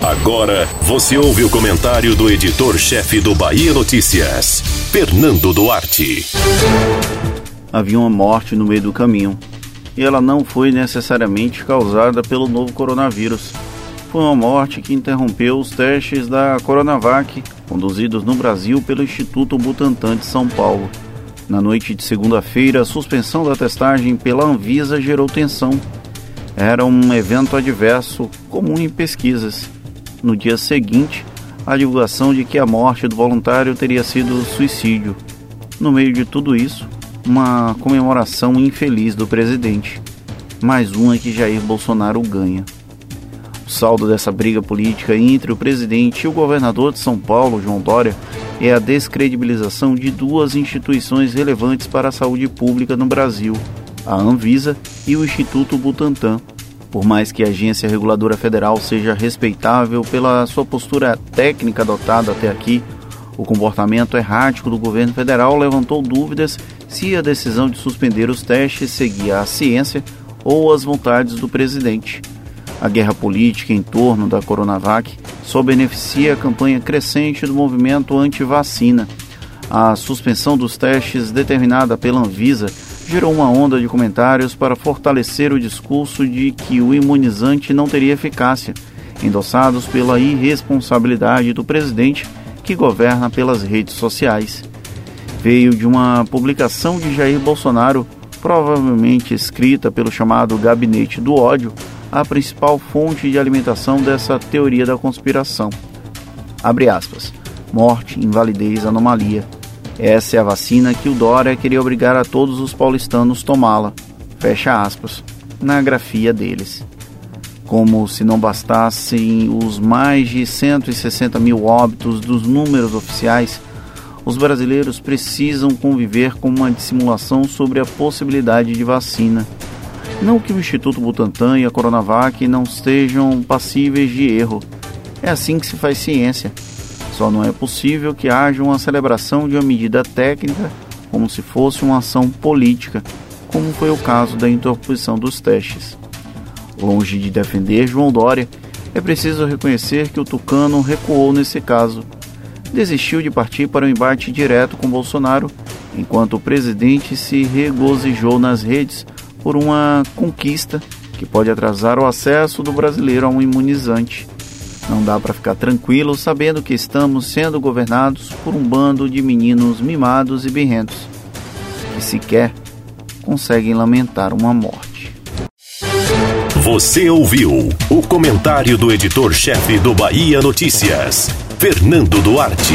Agora você ouve o comentário do editor-chefe do Bahia Notícias, Fernando Duarte. Havia uma morte no meio do caminho e ela não foi necessariamente causada pelo novo coronavírus. Foi uma morte que interrompeu os testes da Coronavac, conduzidos no Brasil pelo Instituto Butantan de São Paulo. Na noite de segunda-feira, a suspensão da testagem pela Anvisa gerou tensão. Era um evento adverso, comum em pesquisas. No dia seguinte, a divulgação de que a morte do voluntário teria sido suicídio. No meio de tudo isso, uma comemoração infeliz do presidente. Mais uma que Jair Bolsonaro ganha. O saldo dessa briga política entre o presidente e o governador de São Paulo, João Dória, é a descredibilização de duas instituições relevantes para a saúde pública no Brasil, a Anvisa e o Instituto Butantan. Por mais que a agência reguladora federal seja respeitável pela sua postura técnica adotada até aqui, o comportamento errático do governo federal levantou dúvidas se a decisão de suspender os testes seguia a ciência ou as vontades do presidente. A guerra política em torno da Coronavac só beneficia a campanha crescente do movimento anti-vacina. A suspensão dos testes determinada pela Anvisa gerou uma onda de comentários para fortalecer o discurso de que o imunizante não teria eficácia, endossados pela irresponsabilidade do presidente que governa pelas redes sociais. Veio de uma publicação de Jair Bolsonaro, provavelmente escrita pelo chamado Gabinete do Ódio, a principal fonte de alimentação dessa teoria da conspiração. Abre aspas. Morte, invalidez, anomalia. Essa é a vacina que o Dória queria obrigar a todos os paulistanos tomá-la. Fecha aspas. Na grafia deles. Como se não bastassem os mais de 160 mil óbitos dos números oficiais, os brasileiros precisam conviver com uma dissimulação sobre a possibilidade de vacina não que o Instituto Butantan e a Coronavac não estejam passíveis de erro. É assim que se faz ciência. Só não é possível que haja uma celebração de uma medida técnica como se fosse uma ação política, como foi o caso da interposição dos testes. Longe de defender João Dória, é preciso reconhecer que o Tucano recuou nesse caso. Desistiu de partir para um embate direto com Bolsonaro, enquanto o presidente se regozijou nas redes por uma conquista que pode atrasar o acesso do brasileiro a um imunizante. Não dá para ficar tranquilo sabendo que estamos sendo governados por um bando de meninos mimados e birrentos, que sequer conseguem lamentar uma morte. Você ouviu o comentário do editor-chefe do Bahia Notícias, Fernando Duarte.